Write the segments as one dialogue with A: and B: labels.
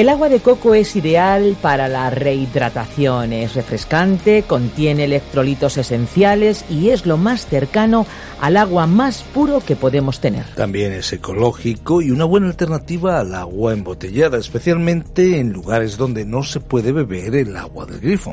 A: El agua de coco es ideal para la rehidratación, es refrescante, contiene electrolitos esenciales y es lo más cercano al agua más puro que podemos tener.
B: También es ecológico y una buena alternativa al agua embotellada, especialmente en lugares donde no se puede beber el agua del grifo.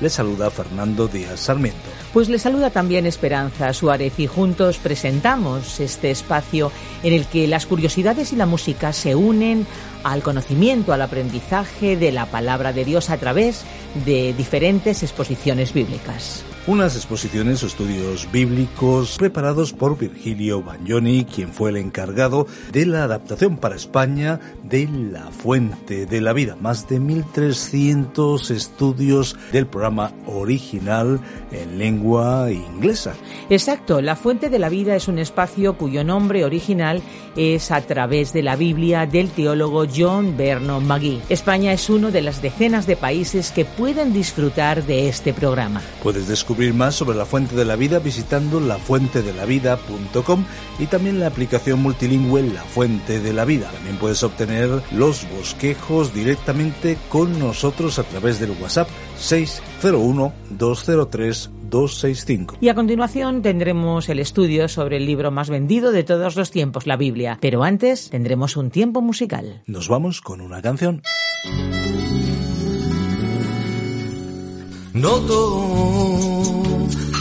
B: Les saluda Fernando Díaz Sarmiento.
A: Pues le saluda también Esperanza Suárez y juntos presentamos este espacio en el que las curiosidades y la música se unen al conocimiento, al aprendizaje de la palabra de Dios a través de diferentes exposiciones bíblicas.
B: Unas exposiciones o estudios bíblicos preparados por Virgilio Bagnoni, quien fue el encargado de la adaptación para España de La Fuente de la Vida. Más de 1.300 estudios del programa original en lengua inglesa.
A: Exacto, La Fuente de la Vida es un espacio cuyo nombre original es a través de la Biblia del teólogo John Vernon McGee. España es uno de las decenas de países que pueden disfrutar de este programa.
B: Puedes descubrir más sobre la Fuente de la Vida visitando lafuentedelavida.com y también la aplicación multilingüe La Fuente de la Vida. También puedes obtener los bosquejos directamente con nosotros a través del WhatsApp 601 203 265.
A: Y a continuación tendremos el estudio sobre el libro más vendido de todos los tiempos, la Biblia. Pero antes tendremos un tiempo musical.
B: Nos vamos con una canción.
C: Noto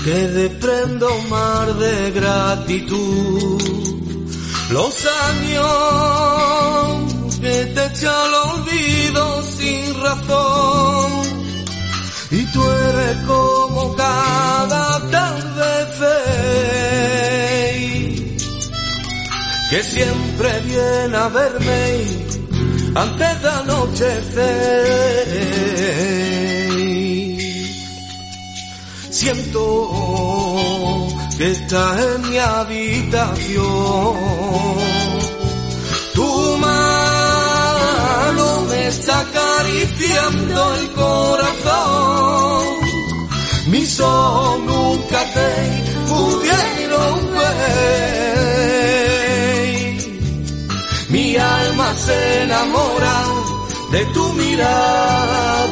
C: que desprendo un mar de gratitud. Los años que te echan al olvido sin razón. Y tú eres como cada tarde que siempre viene a verme antes de anochecer. Siento que estás en mi habitación. Tu mano me está acariciando el corazón. Mis ojos nunca te pudieron ver. Mi alma se enamora de tu mirada.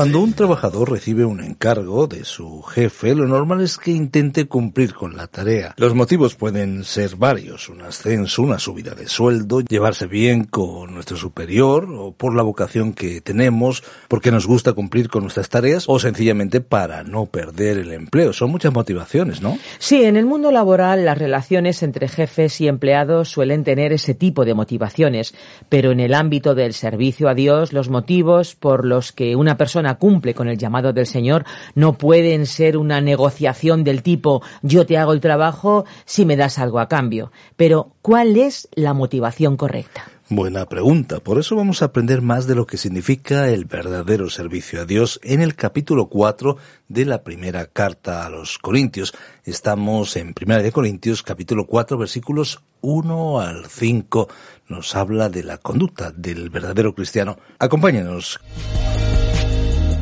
B: Cuando un trabajador recibe un encargo de su jefe, lo normal es que intente cumplir con la tarea. Los motivos pueden ser varios, un ascenso, una subida de sueldo, llevarse bien con nuestro superior o por la vocación que tenemos, porque nos gusta cumplir con nuestras tareas o sencillamente para no perder el empleo. Son muchas motivaciones, ¿no?
A: Sí, en el mundo laboral las relaciones entre jefes y empleados suelen tener ese tipo de motivaciones, pero en el ámbito del servicio a Dios los motivos por los que una persona cumple con el llamado del Señor no pueden ser una negociación del tipo yo te hago el trabajo si me das algo a cambio. Pero, ¿cuál es la motivación correcta?
B: Buena pregunta. Por eso vamos a aprender más de lo que significa el verdadero servicio a Dios en el capítulo 4 de la primera carta a los Corintios. Estamos en Primera de Corintios, capítulo 4, versículos 1 al 5. Nos habla de la conducta del verdadero cristiano. Acompáñenos.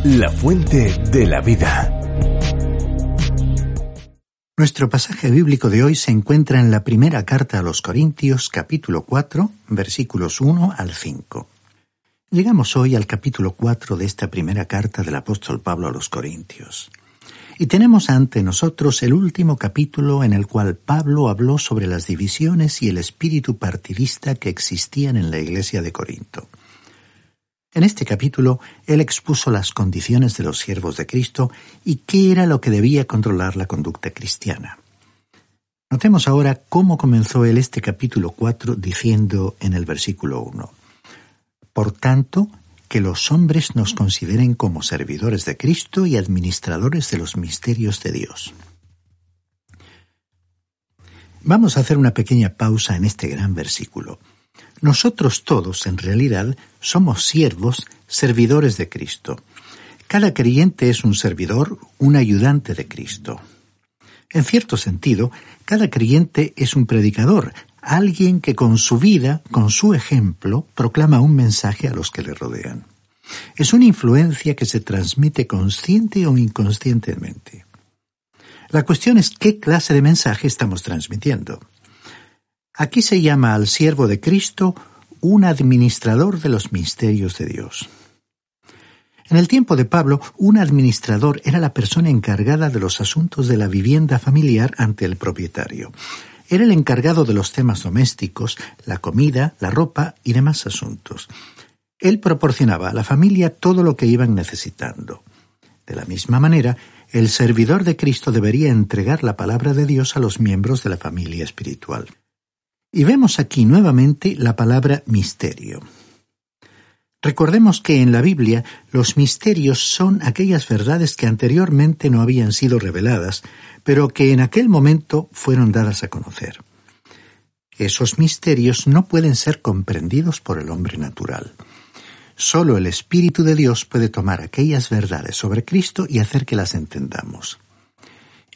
D: La fuente de la vida.
E: Nuestro pasaje bíblico de hoy se encuentra en la primera carta a los Corintios, capítulo 4, versículos 1 al 5. Llegamos hoy al capítulo 4 de esta primera carta del apóstol Pablo a los Corintios. Y tenemos ante nosotros el último capítulo en el cual Pablo habló sobre las divisiones y el espíritu partidista que existían en la iglesia de Corinto. En este capítulo, él expuso las condiciones de los siervos de Cristo y qué era lo que debía controlar la conducta cristiana. Notemos ahora cómo comenzó él este capítulo 4 diciendo en el versículo 1, Por tanto, que los hombres nos consideren como servidores de Cristo y administradores de los misterios de Dios. Vamos a hacer una pequeña pausa en este gran versículo. Nosotros todos, en realidad, somos siervos, servidores de Cristo. Cada creyente es un servidor, un ayudante de Cristo. En cierto sentido, cada creyente es un predicador, alguien que con su vida, con su ejemplo, proclama un mensaje a los que le rodean. Es una influencia que se transmite consciente o inconscientemente. La cuestión es qué clase de mensaje estamos transmitiendo. Aquí se llama al siervo de Cristo un administrador de los misterios de Dios. En el tiempo de Pablo, un administrador era la persona encargada de los asuntos de la vivienda familiar ante el propietario. Era el encargado de los temas domésticos, la comida, la ropa y demás asuntos. Él proporcionaba a la familia todo lo que iban necesitando. De la misma manera, el servidor de Cristo debería entregar la palabra de Dios a los miembros de la familia espiritual. Y vemos aquí nuevamente la palabra misterio. Recordemos que en la Biblia los misterios son aquellas verdades que anteriormente no habían sido reveladas, pero que en aquel momento fueron dadas a conocer. Esos misterios no pueden ser comprendidos por el hombre natural. Solo el Espíritu de Dios puede tomar aquellas verdades sobre Cristo y hacer que las entendamos.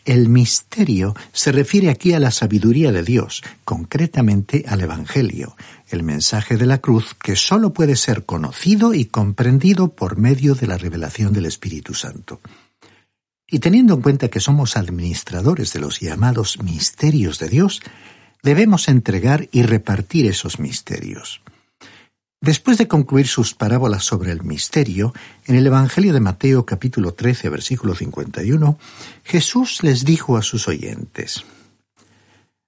E: El misterio se refiere aquí a la sabiduría de Dios, concretamente al Evangelio, el mensaje de la cruz que sólo puede ser conocido y comprendido por medio de la revelación del Espíritu Santo. Y teniendo en cuenta que somos administradores de los llamados misterios de Dios, debemos entregar y repartir esos misterios. Después de concluir sus parábolas sobre el misterio, en el Evangelio de Mateo capítulo 13 versículo 51, Jesús les dijo a sus oyentes,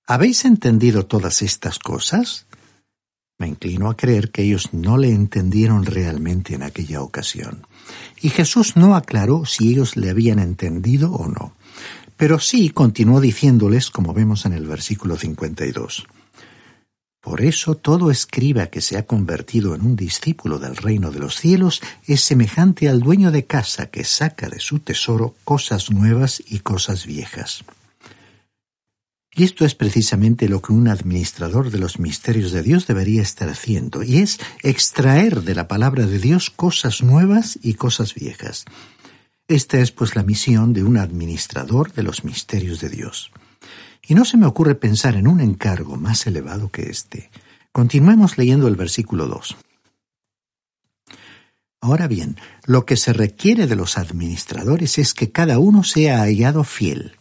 E: ¿Habéis entendido todas estas cosas? Me inclino a creer que ellos no le entendieron realmente en aquella ocasión. Y Jesús no aclaró si ellos le habían entendido o no. Pero sí continuó diciéndoles, como vemos en el versículo 52. Por eso todo escriba que se ha convertido en un discípulo del reino de los cielos es semejante al dueño de casa que saca de su tesoro cosas nuevas y cosas viejas. Y esto es precisamente lo que un administrador de los misterios de Dios debería estar haciendo, y es extraer de la palabra de Dios cosas nuevas y cosas viejas. Esta es pues la misión de un administrador de los misterios de Dios. Y no se me ocurre pensar en un encargo más elevado que este. Continuemos leyendo el versículo 2. Ahora bien, lo que se requiere de los administradores es que cada uno sea hallado fiel.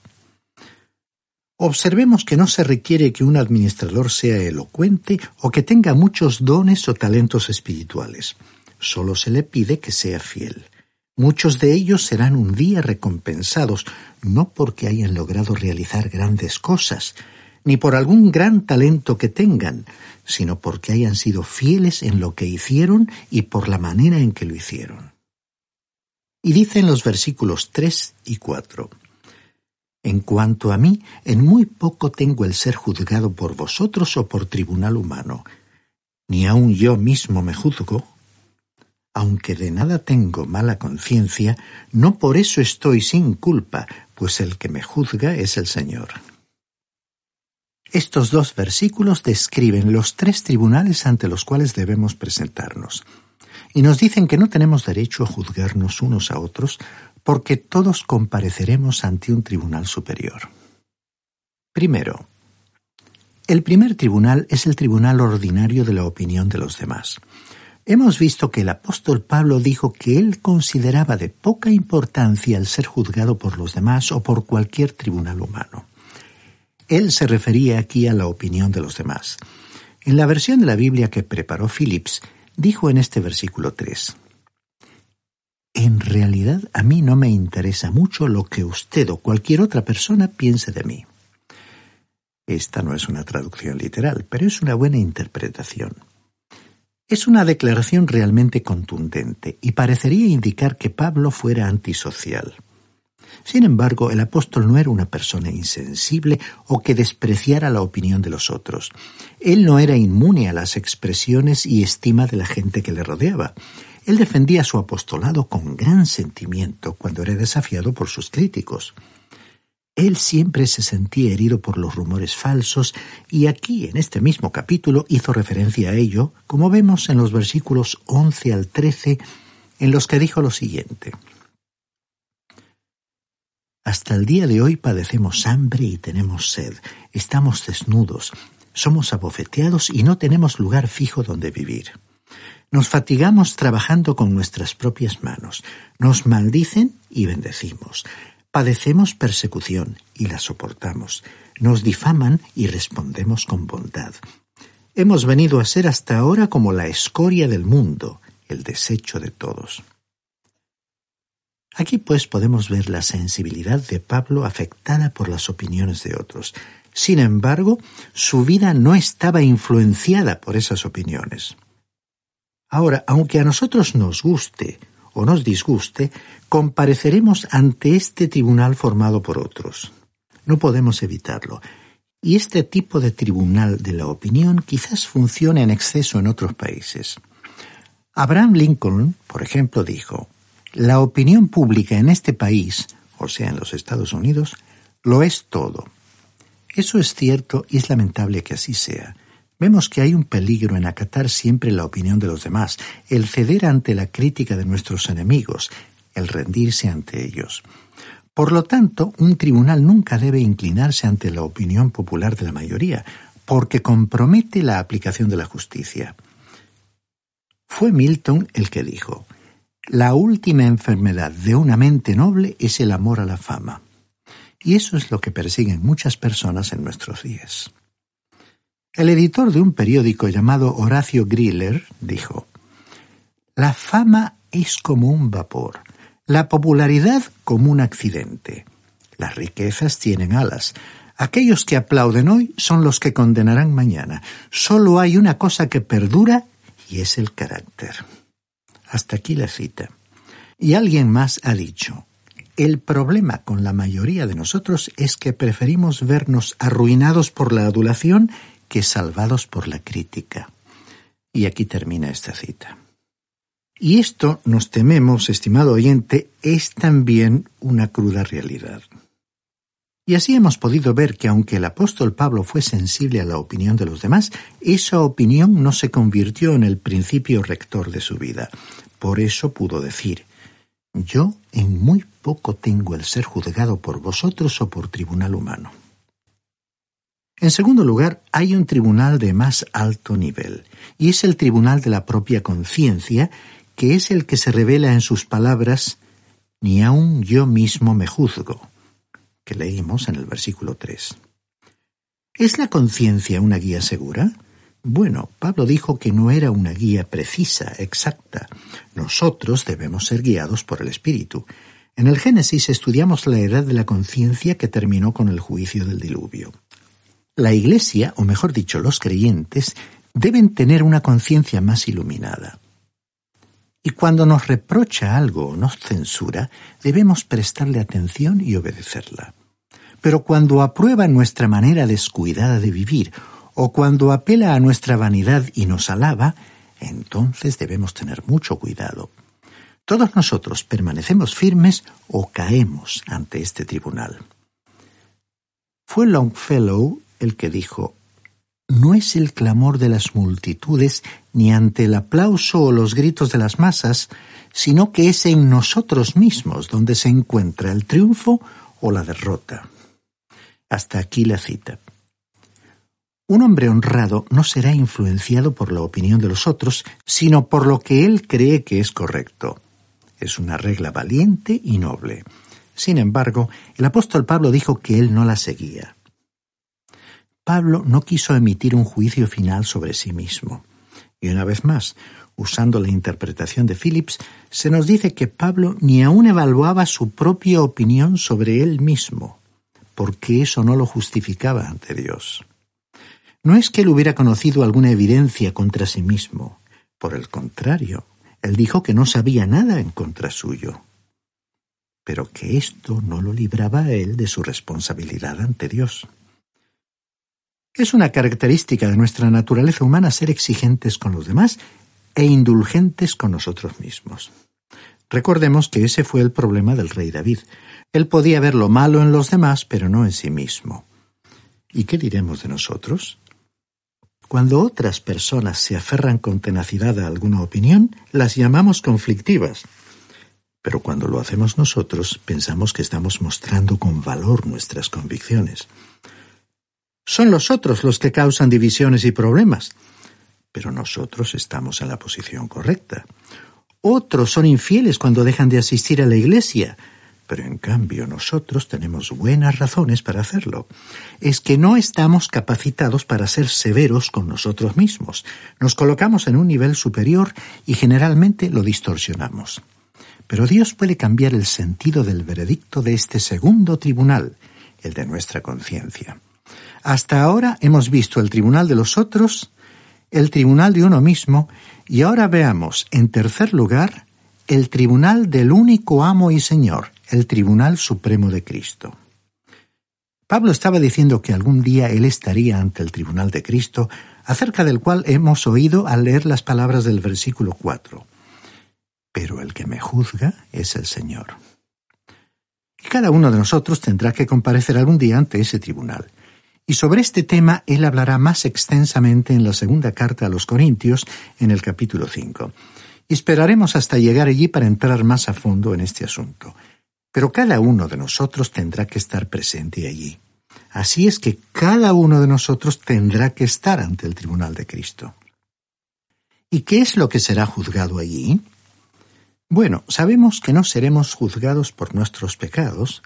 E: Observemos que no se requiere que un administrador sea elocuente o que tenga muchos dones o talentos espirituales. Solo se le pide que sea fiel. Muchos de ellos serán un día recompensados, no porque hayan logrado realizar grandes cosas, ni por algún gran talento que tengan, sino porque hayan sido fieles en lo que hicieron y por la manera en que lo hicieron. Y dice en los versículos 3 y 4, En cuanto a mí, en muy poco tengo el ser juzgado por vosotros o por tribunal humano, ni aun yo mismo me juzgo, aunque de nada tengo mala conciencia, no por eso estoy sin culpa, pues el que me juzga es el Señor. Estos dos versículos describen los tres tribunales ante los cuales debemos presentarnos, y nos dicen que no tenemos derecho a juzgarnos unos a otros porque todos compareceremos ante un tribunal superior. Primero, el primer tribunal es el tribunal ordinario de la opinión de los demás. Hemos visto que el apóstol Pablo dijo que él consideraba de poca importancia el ser juzgado por los demás o por cualquier tribunal humano. Él se refería aquí a la opinión de los demás. En la versión de la Biblia que preparó Phillips, dijo en este versículo 3, En realidad a mí no me interesa mucho lo que usted o cualquier otra persona piense de mí. Esta no es una traducción literal, pero es una buena interpretación. Es una declaración realmente contundente y parecería indicar que Pablo fuera antisocial. Sin embargo, el apóstol no era una persona insensible o que despreciara la opinión de los otros. Él no era inmune a las expresiones y estima de la gente que le rodeaba. Él defendía su apostolado con gran sentimiento cuando era desafiado por sus críticos. Él siempre se sentía herido por los rumores falsos y aquí, en este mismo capítulo, hizo referencia a ello, como vemos en los versículos 11 al 13, en los que dijo lo siguiente. Hasta el día de hoy padecemos hambre y tenemos sed, estamos desnudos, somos abofeteados y no tenemos lugar fijo donde vivir. Nos fatigamos trabajando con nuestras propias manos, nos maldicen y bendecimos Padecemos persecución y la soportamos. Nos difaman y respondemos con bondad. Hemos venido a ser hasta ahora como la escoria del mundo, el desecho de todos. Aquí pues podemos ver la sensibilidad de Pablo afectada por las opiniones de otros. Sin embargo, su vida no estaba influenciada por esas opiniones. Ahora, aunque a nosotros nos guste o nos disguste, compareceremos ante este tribunal formado por otros. No podemos evitarlo. Y este tipo de tribunal de la opinión quizás funcione en exceso en otros países. Abraham Lincoln, por ejemplo, dijo, la opinión pública en este país, o sea, en los Estados Unidos, lo es todo. Eso es cierto y es lamentable que así sea. Vemos que hay un peligro en acatar siempre la opinión de los demás, el ceder ante la crítica de nuestros enemigos, el rendirse ante ellos. Por lo tanto, un tribunal nunca debe inclinarse ante la opinión popular de la mayoría, porque compromete la aplicación de la justicia. Fue Milton el que dijo, la última enfermedad de una mente noble es el amor a la fama. Y eso es lo que persiguen muchas personas en nuestros días. El editor de un periódico llamado Horacio Griller dijo, La fama es como un vapor, la popularidad como un accidente. Las riquezas tienen alas. Aquellos que aplauden hoy son los que condenarán mañana. Solo hay una cosa que perdura y es el carácter. Hasta aquí la cita. Y alguien más ha dicho, el problema con la mayoría de nosotros es que preferimos vernos arruinados por la adulación que salvados por la crítica. Y aquí termina esta cita. Y esto, nos tememos, estimado oyente, es también una cruda realidad. Y así hemos podido ver que aunque el apóstol Pablo fue sensible a la opinión de los demás, esa opinión no se convirtió en el principio rector de su vida. Por eso pudo decir, yo en muy poco tengo el ser juzgado por vosotros o por tribunal humano. En segundo lugar, hay un tribunal de más alto nivel, y es el tribunal de la propia conciencia, que es el que se revela en sus palabras, ni aun yo mismo me juzgo, que leímos en el versículo 3. ¿Es la conciencia una guía segura? Bueno, Pablo dijo que no era una guía precisa, exacta. Nosotros debemos ser guiados por el Espíritu. En el Génesis estudiamos la edad de la conciencia que terminó con el juicio del diluvio. La Iglesia, o mejor dicho, los creyentes, deben tener una conciencia más iluminada. Y cuando nos reprocha algo o nos censura, debemos prestarle atención y obedecerla. Pero cuando aprueba nuestra manera descuidada de vivir, o cuando apela a nuestra vanidad y nos alaba, entonces debemos tener mucho cuidado. Todos nosotros permanecemos firmes o caemos ante este tribunal. Fue Longfellow el que dijo, no es el clamor de las multitudes ni ante el aplauso o los gritos de las masas, sino que es en nosotros mismos donde se encuentra el triunfo o la derrota. Hasta aquí la cita. Un hombre honrado no será influenciado por la opinión de los otros, sino por lo que él cree que es correcto. Es una regla valiente y noble. Sin embargo, el apóstol Pablo dijo que él no la seguía. Pablo no quiso emitir un juicio final sobre sí mismo. Y una vez más, usando la interpretación de Phillips, se nos dice que Pablo ni aún evaluaba su propia opinión sobre él mismo, porque eso no lo justificaba ante Dios. No es que él hubiera conocido alguna evidencia contra sí mismo, por el contrario, él dijo que no sabía nada en contra suyo, pero que esto no lo libraba a él de su responsabilidad ante Dios. Es una característica de nuestra naturaleza humana ser exigentes con los demás e indulgentes con nosotros mismos. Recordemos que ese fue el problema del rey David. Él podía ver lo malo en los demás, pero no en sí mismo. ¿Y qué diremos de nosotros? Cuando otras personas se aferran con tenacidad a alguna opinión, las llamamos conflictivas. Pero cuando lo hacemos nosotros, pensamos que estamos mostrando con valor nuestras convicciones. Son los otros los que causan divisiones y problemas. Pero nosotros estamos en la posición correcta. Otros son infieles cuando dejan de asistir a la iglesia, pero en cambio nosotros tenemos buenas razones para hacerlo. Es que no estamos capacitados para ser severos con nosotros mismos. Nos colocamos en un nivel superior y generalmente lo distorsionamos. Pero Dios puede cambiar el sentido del veredicto de este segundo tribunal, el de nuestra conciencia. Hasta ahora hemos visto el tribunal de los otros, el tribunal de uno mismo, y ahora veamos, en tercer lugar, el tribunal del único amo y Señor, el tribunal supremo de Cristo. Pablo estaba diciendo que algún día él estaría ante el tribunal de Cristo, acerca del cual hemos oído al leer las palabras del versículo 4. Pero el que me juzga es el Señor. Y cada uno de nosotros tendrá que comparecer algún día ante ese tribunal. Y sobre este tema él hablará más extensamente en la segunda carta a los Corintios, en el capítulo 5. Y esperaremos hasta llegar allí para entrar más a fondo en este asunto. Pero cada uno de nosotros tendrá que estar presente allí. Así es que cada uno de nosotros tendrá que estar ante el tribunal de Cristo. ¿Y qué es lo que será juzgado allí? Bueno, sabemos que no seremos juzgados por nuestros pecados,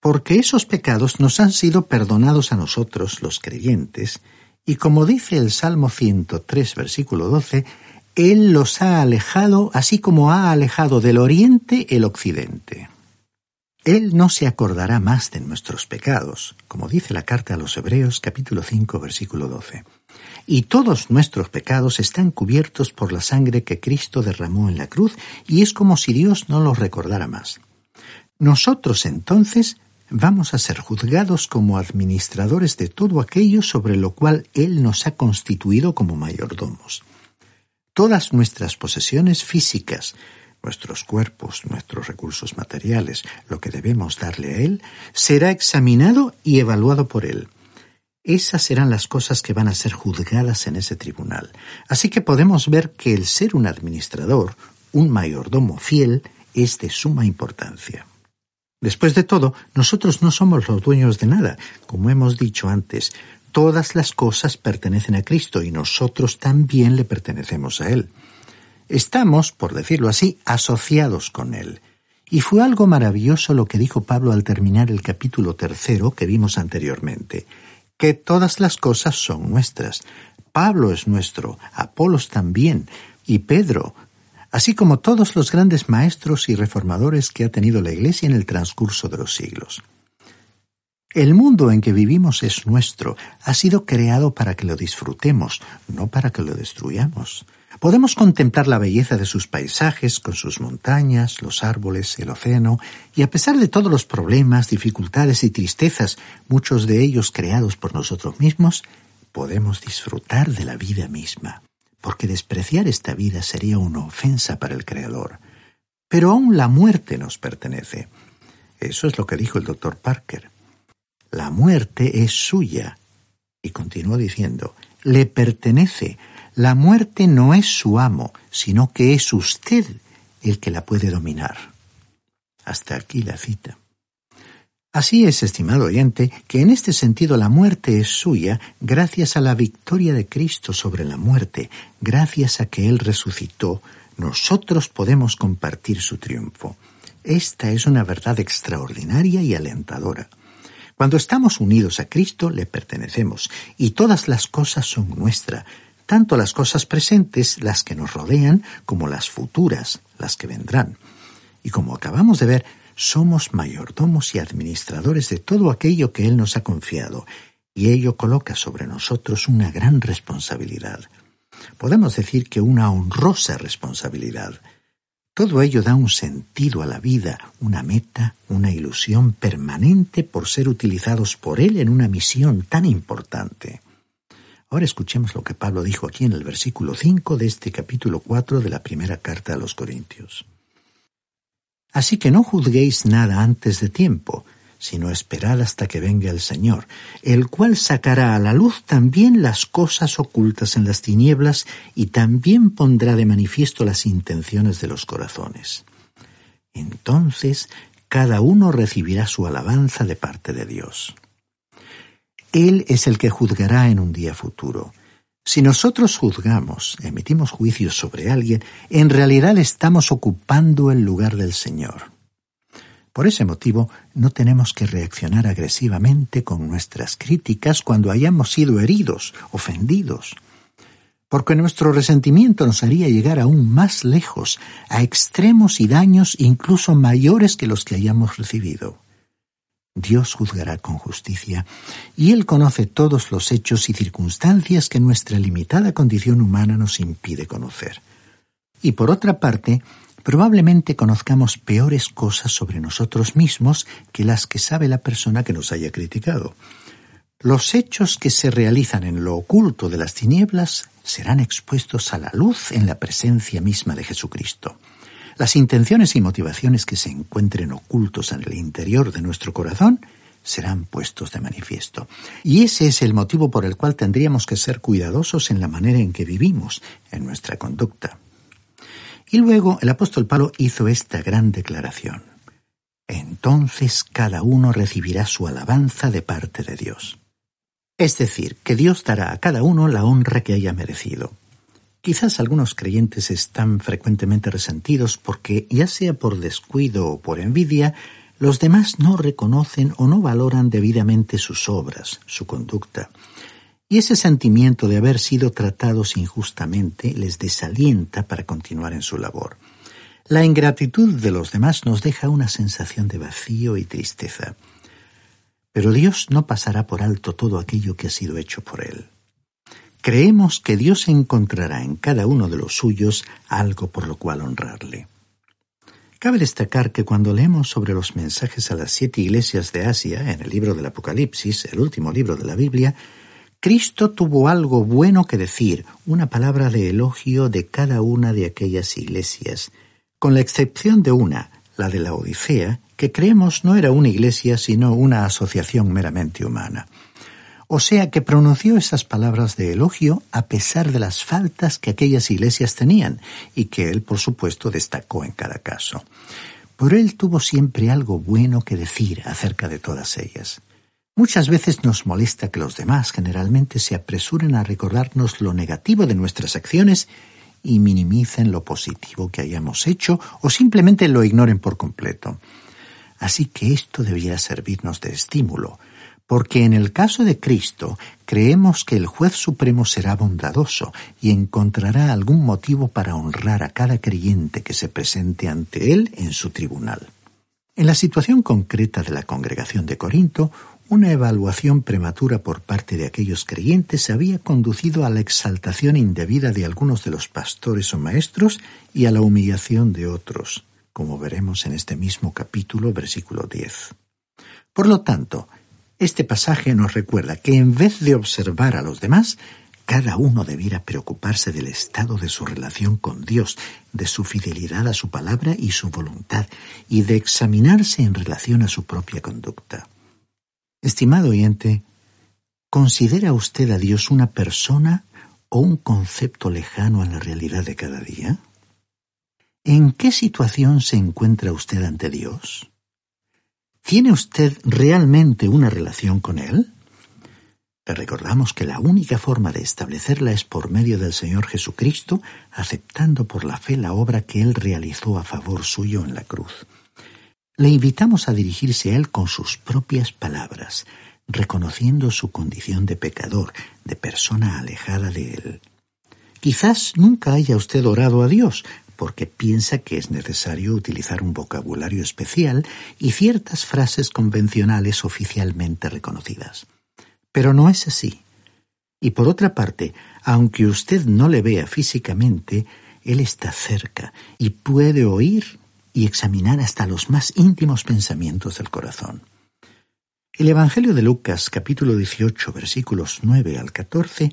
E: porque esos pecados nos han sido perdonados a nosotros, los creyentes, y como dice el Salmo 103, versículo 12, Él los ha alejado, así como ha alejado del oriente el occidente. Él no se acordará más de nuestros pecados, como dice la carta a los Hebreos capítulo 5, versículo 12. Y todos nuestros pecados están cubiertos por la sangre que Cristo derramó en la cruz, y es como si Dios no los recordara más. Nosotros entonces vamos a ser juzgados como administradores de todo aquello sobre lo cual Él nos ha constituido como mayordomos. Todas nuestras posesiones físicas, nuestros cuerpos, nuestros recursos materiales, lo que debemos darle a Él, será examinado y evaluado por Él. Esas serán las cosas que van a ser juzgadas en ese tribunal. Así que podemos ver que el ser un administrador, un mayordomo fiel, es de suma importancia. Después de todo, nosotros no somos los dueños de nada. Como hemos dicho antes, todas las cosas pertenecen a Cristo y nosotros también le pertenecemos a Él. Estamos, por decirlo así, asociados con Él. Y fue algo maravilloso lo que dijo Pablo al terminar el capítulo tercero que vimos anteriormente, que todas las cosas son nuestras. Pablo es nuestro, Apolos también, y Pedro, así como todos los grandes maestros y reformadores que ha tenido la Iglesia en el transcurso de los siglos. El mundo en que vivimos es nuestro, ha sido creado para que lo disfrutemos, no para que lo destruyamos. Podemos contemplar la belleza de sus paisajes, con sus montañas, los árboles, el océano, y a pesar de todos los problemas, dificultades y tristezas, muchos de ellos creados por nosotros mismos, podemos disfrutar de la vida misma, porque despreciar esta vida sería una ofensa para el Creador. Pero aún la muerte nos pertenece. Eso es lo que dijo el doctor Parker. La muerte es suya. Y continuó diciendo, le pertenece. La muerte no es su amo, sino que es usted el que la puede dominar. Hasta aquí la cita. Así es, estimado oyente, que en este sentido la muerte es suya gracias a la victoria de Cristo sobre la muerte, gracias a que Él resucitó, nosotros podemos compartir su triunfo. Esta es una verdad extraordinaria y alentadora. Cuando estamos unidos a Cristo, le pertenecemos, y todas las cosas son nuestras, tanto las cosas presentes, las que nos rodean, como las futuras, las que vendrán. Y como acabamos de ver, somos mayordomos y administradores de todo aquello que Él nos ha confiado, y ello coloca sobre nosotros una gran responsabilidad. Podemos decir que una honrosa responsabilidad. Todo ello da un sentido a la vida, una meta, una ilusión permanente por ser utilizados por Él en una misión tan importante. Ahora escuchemos lo que Pablo dijo aquí en el versículo 5 de este capítulo 4 de la primera carta a los Corintios. Así que no juzguéis nada antes de tiempo, sino esperad hasta que venga el Señor, el cual sacará a la luz también las cosas ocultas en las tinieblas y también pondrá de manifiesto las intenciones de los corazones. Entonces cada uno recibirá su alabanza de parte de Dios. Él es el que juzgará en un día futuro. Si nosotros juzgamos, emitimos juicios sobre alguien, en realidad estamos ocupando el lugar del Señor. Por ese motivo, no tenemos que reaccionar agresivamente con nuestras críticas cuando hayamos sido heridos, ofendidos, porque nuestro resentimiento nos haría llegar aún más lejos, a extremos y daños incluso mayores que los que hayamos recibido. Dios juzgará con justicia, y Él conoce todos los hechos y circunstancias que nuestra limitada condición humana nos impide conocer. Y por otra parte, probablemente conozcamos peores cosas sobre nosotros mismos que las que sabe la persona que nos haya criticado. Los hechos que se realizan en lo oculto de las tinieblas serán expuestos a la luz en la presencia misma de Jesucristo. Las intenciones y motivaciones que se encuentren ocultos en el interior de nuestro corazón serán puestos de manifiesto. Y ese es el motivo por el cual tendríamos que ser cuidadosos en la manera en que vivimos, en nuestra conducta. Y luego el apóstol Pablo hizo esta gran declaración. Entonces cada uno recibirá su alabanza de parte de Dios. Es decir, que Dios dará a cada uno la honra que haya merecido. Quizás algunos creyentes están frecuentemente resentidos porque, ya sea por descuido o por envidia, los demás no reconocen o no valoran debidamente sus obras, su conducta. Y ese sentimiento de haber sido tratados injustamente les desalienta para continuar en su labor. La ingratitud de los demás nos deja una sensación de vacío y tristeza. Pero Dios no pasará por alto todo aquello que ha sido hecho por Él. Creemos que Dios encontrará en cada uno de los suyos algo por lo cual honrarle. Cabe destacar que cuando leemos sobre los mensajes a las siete iglesias de Asia en el libro del Apocalipsis, el último libro de la Biblia, Cristo tuvo algo bueno que decir, una palabra de elogio de cada una de aquellas iglesias, con la excepción de una, la de la Odisea, que creemos no era una iglesia sino una asociación meramente humana. O sea que pronunció esas palabras de elogio a pesar de las faltas que aquellas iglesias tenían y que él, por supuesto, destacó en cada caso. Pero él tuvo siempre algo bueno que decir acerca de todas ellas. Muchas veces nos molesta que los demás generalmente se apresuren a recordarnos lo negativo de nuestras acciones y minimicen lo positivo que hayamos hecho o simplemente lo ignoren por completo. Así que esto debiera servirnos de estímulo, porque en el caso de Cristo creemos que el juez supremo será bondadoso y encontrará algún motivo para honrar a cada creyente que se presente ante él en su tribunal. En la situación concreta de la congregación de Corinto, una evaluación prematura por parte de aquellos creyentes había conducido a la exaltación indebida de algunos de los pastores o maestros y a la humillación de otros, como veremos en este mismo capítulo, versículo 10. Por lo tanto, este pasaje nos recuerda que en vez de observar a los demás, cada uno debiera preocuparse del estado de su relación con Dios, de su fidelidad a su palabra y su voluntad, y de examinarse en relación a su propia conducta. Estimado oyente, ¿considera usted a Dios una persona o un concepto lejano a la realidad de cada día? ¿En qué situación se encuentra usted ante Dios? ¿Tiene usted realmente una relación con Él? Le recordamos que la única forma de establecerla es por medio del Señor Jesucristo, aceptando por la fe la obra que Él realizó a favor suyo en la cruz. Le invitamos a dirigirse a Él con sus propias palabras, reconociendo su condición de pecador, de persona alejada de Él. Quizás nunca haya usted orado a Dios, porque piensa que es necesario utilizar un vocabulario especial y ciertas frases convencionales oficialmente reconocidas. Pero no es así. Y por otra parte, aunque usted no le vea físicamente, Él está cerca y puede oír y examinar hasta los más íntimos pensamientos del corazón. El Evangelio de Lucas capítulo 18 versículos 9 al 14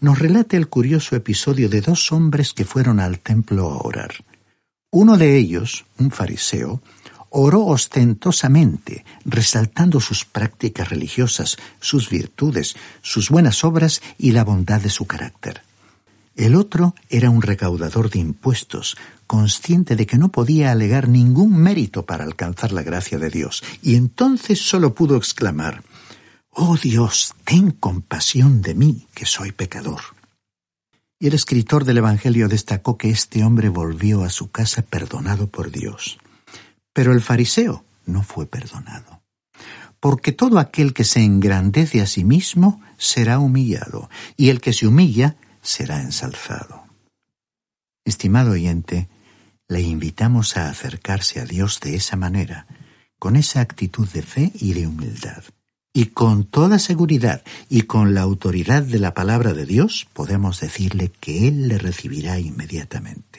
E: nos relata el curioso episodio de dos hombres que fueron al templo a orar. Uno de ellos, un fariseo, oró ostentosamente, resaltando sus prácticas religiosas, sus virtudes, sus buenas obras y la bondad de su carácter. El otro era un recaudador de impuestos, consciente de que no podía alegar ningún mérito para alcanzar la gracia de Dios, y entonces solo pudo exclamar Oh Dios, ten compasión de mí, que soy pecador. Y el escritor del Evangelio destacó que este hombre volvió a su casa perdonado por Dios. Pero el fariseo no fue perdonado. Porque todo aquel que se engrandece a sí mismo será humillado, y el que se humilla será ensalzado. Estimado oyente, le invitamos a acercarse a Dios de esa manera, con esa actitud de fe y de humildad. Y con toda seguridad y con la autoridad de la palabra de Dios podemos decirle que Él le recibirá inmediatamente.